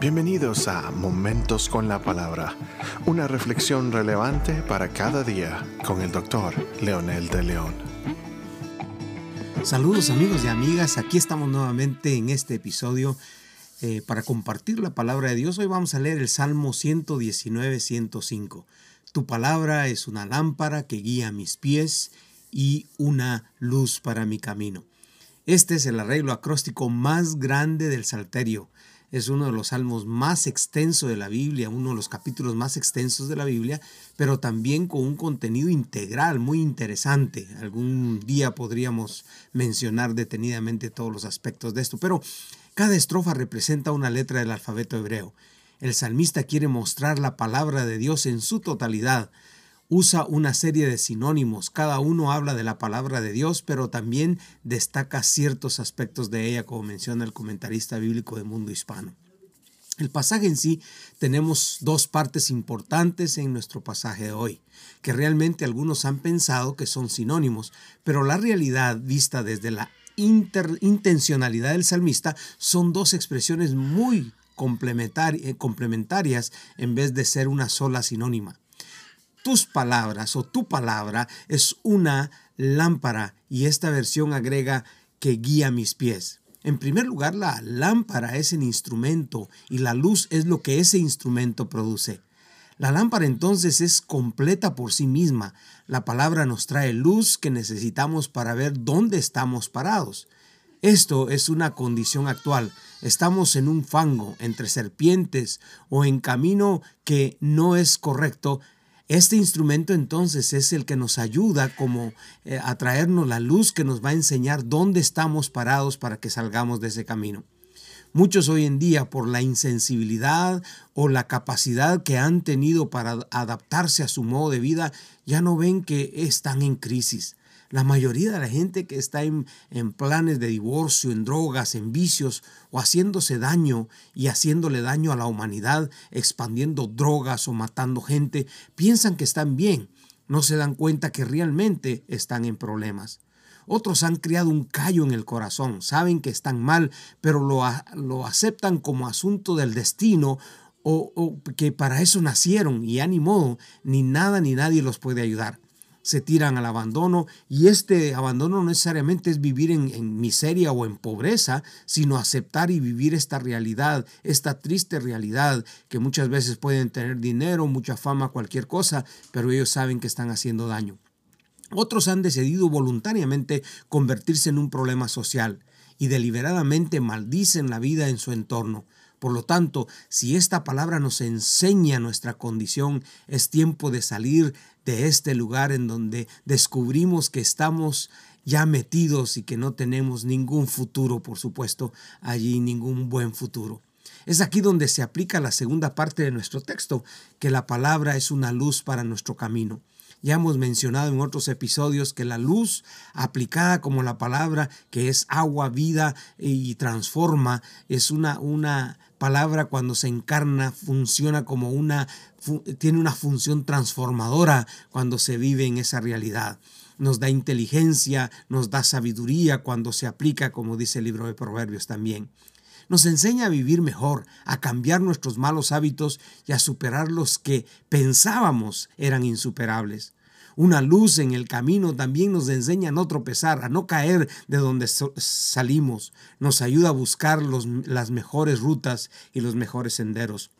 Bienvenidos a Momentos con la Palabra, una reflexión relevante para cada día con el doctor Leonel de León. Saludos amigos y amigas, aquí estamos nuevamente en este episodio eh, para compartir la palabra de Dios. Hoy vamos a leer el Salmo 119-105. Tu palabra es una lámpara que guía mis pies y una luz para mi camino. Este es el arreglo acróstico más grande del Salterio es uno de los salmos más extensos de la Biblia, uno de los capítulos más extensos de la Biblia, pero también con un contenido integral muy interesante. Algún día podríamos mencionar detenidamente todos los aspectos de esto, pero cada estrofa representa una letra del alfabeto hebreo. El salmista quiere mostrar la palabra de Dios en su totalidad, usa una serie de sinónimos, cada uno habla de la palabra de Dios, pero también destaca ciertos aspectos de ella, como menciona el comentarista bíblico de Mundo Hispano. El pasaje en sí tenemos dos partes importantes en nuestro pasaje de hoy, que realmente algunos han pensado que son sinónimos, pero la realidad vista desde la intencionalidad del salmista son dos expresiones muy eh, complementarias en vez de ser una sola sinónima tus palabras o tu palabra es una lámpara y esta versión agrega que guía mis pies. En primer lugar, la lámpara es el instrumento y la luz es lo que ese instrumento produce. La lámpara entonces es completa por sí misma. La palabra nos trae luz que necesitamos para ver dónde estamos parados. Esto es una condición actual. Estamos en un fango entre serpientes o en camino que no es correcto este instrumento entonces es el que nos ayuda como eh, a traernos la luz que nos va a enseñar dónde estamos parados para que salgamos de ese camino. Muchos hoy en día, por la insensibilidad o la capacidad que han tenido para adaptarse a su modo de vida, ya no ven que están en crisis. La mayoría de la gente que está en, planes de divorcio, en drogas, en vicios o haciéndose daño y haciéndole daño a la humanidad, expandiendo drogas o matando gente, piensan que están bien. No se dan cuenta que realmente están en problemas. Otros han criado un callo en el corazón, saben que están mal, pero lo, lo aceptan como asunto del destino o, o, que para eso nacieron y ya ni modo, ni nada ni nadie los puede ayudar se tiran al abandono y este abandono no necesariamente es vivir en, miseria o en pobreza, sino aceptar y vivir esta realidad, esta triste realidad que muchas veces pueden tener dinero, mucha fama, cualquier cosa, pero ellos saben que están haciendo daño. Otros han decidido voluntariamente convertirse en un problema social y deliberadamente maldicen la vida en su entorno. Por lo tanto, si esta palabra nos enseña nuestra condición, es tiempo de salir de este lugar en donde descubrimos que estamos ya metidos y que no tenemos ningún futuro, por supuesto, allí ningún buen futuro. Es aquí donde se aplica la segunda parte de nuestro texto, que la palabra es una luz para nuestro camino. Ya hemos mencionado en otros episodios que la luz aplicada como la palabra que es agua, vida y transforma es una, una palabra cuando se encarna funciona como una, tiene una función transformadora cuando se vive en esa realidad. Nos da inteligencia, nos da sabiduría cuando se aplica, como dice el libro de Proverbios también nos enseña a vivir mejor, a cambiar nuestros malos hábitos y a superar los que pensábamos eran insuperables. Una luz en el camino también nos enseña a no tropezar, a no caer de donde salimos. Nos ayuda a buscar las mejores rutas y los mejores senderos.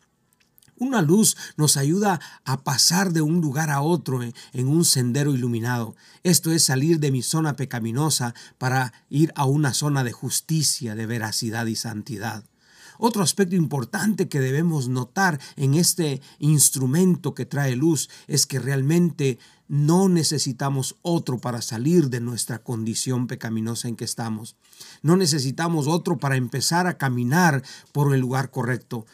Una luz nos ayuda a pasar de un lugar a otro en, un sendero iluminado. Esto es salir de mi zona pecaminosa para ir a una zona de justicia, de veracidad y santidad. Otro aspecto importante que debemos notar en este instrumento que trae luz es que realmente no necesitamos otro para salir de nuestra condición pecaminosa en que estamos. No necesitamos otro para empezar a caminar por el lugar correcto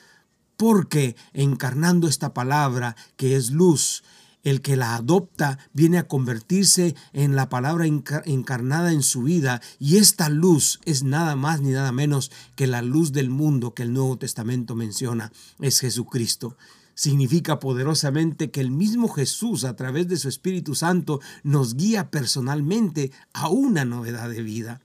porque encarnando esta palabra que es luz, el que la adopta viene a convertirse en la palabra encarnada en su vida y esta luz es nada más ni nada menos que la luz del mundo que el Nuevo Testamento menciona, es Jesucristo. Significa poderosamente que el mismo Jesús a través de su Espíritu Santo nos guía personalmente a una novedad de vida.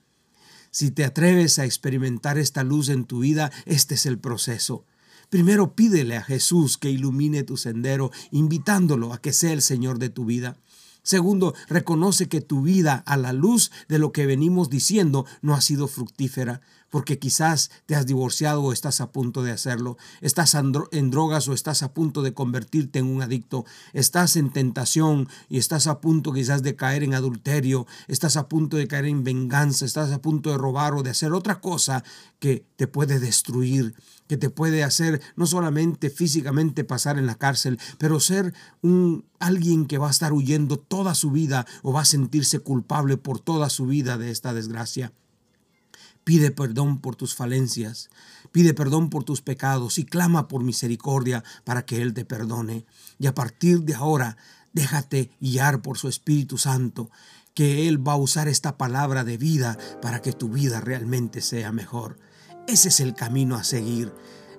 Si te atreves a experimentar esta luz en tu vida, este es el proceso Primero pídele a Jesús que ilumine tu sendero, invitándolo a que sea el Señor de tu vida. Segundo, reconoce que tu vida a la luz de lo que venimos diciendo no ha sido fructífera, porque quizás te has divorciado o estás a punto de hacerlo, estás en drogas o estás a punto de convertirte en un adicto, estás en tentación y estás a punto quizás de caer en adulterio, estás a punto de caer en venganza, estás a punto de robar o de hacer otra cosa que te puede destruir, que te puede hacer no solamente físicamente pasar en la cárcel, pero ser un alguien que va a estar huyendo toda su vida o va a sentirse culpable por toda su vida de esta desgracia. Pide perdón por tus falencias, pide perdón por tus pecados y clama por misericordia para que Él te perdone. Y a partir de ahora, déjate guiar por su Espíritu Santo, que Él va a usar esta palabra de vida para que tu vida realmente sea mejor. Ese es el camino a seguir.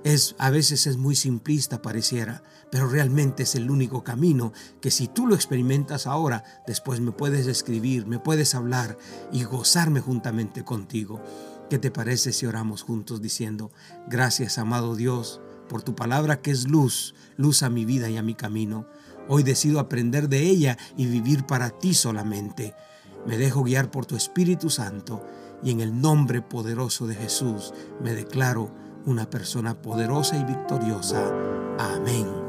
Es, a veces es muy simplista pareciera, pero realmente es el único camino que si tú lo experimentas ahora, después me puedes escribir, me puedes hablar y gozarme juntamente contigo. ¿Qué te parece si oramos juntos diciendo, gracias amado Dios por tu palabra que es luz, luz a mi vida y a mi camino? Hoy decido aprender de ella y vivir para ti solamente. Me dejo guiar por tu Espíritu Santo y en el nombre poderoso de Jesús me declaro una persona poderosa y victoriosa. Amén.